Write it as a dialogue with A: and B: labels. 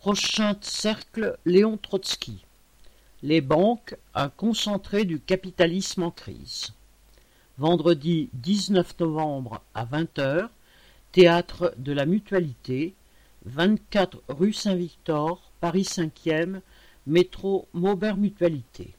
A: Prochain cercle Léon Trotsky. Les banques, un concentré du capitalisme en crise. Vendredi 19 novembre à 20h, théâtre de la Mutualité, 24 rue Saint-Victor, Paris 5e, métro Maubert Mutualité.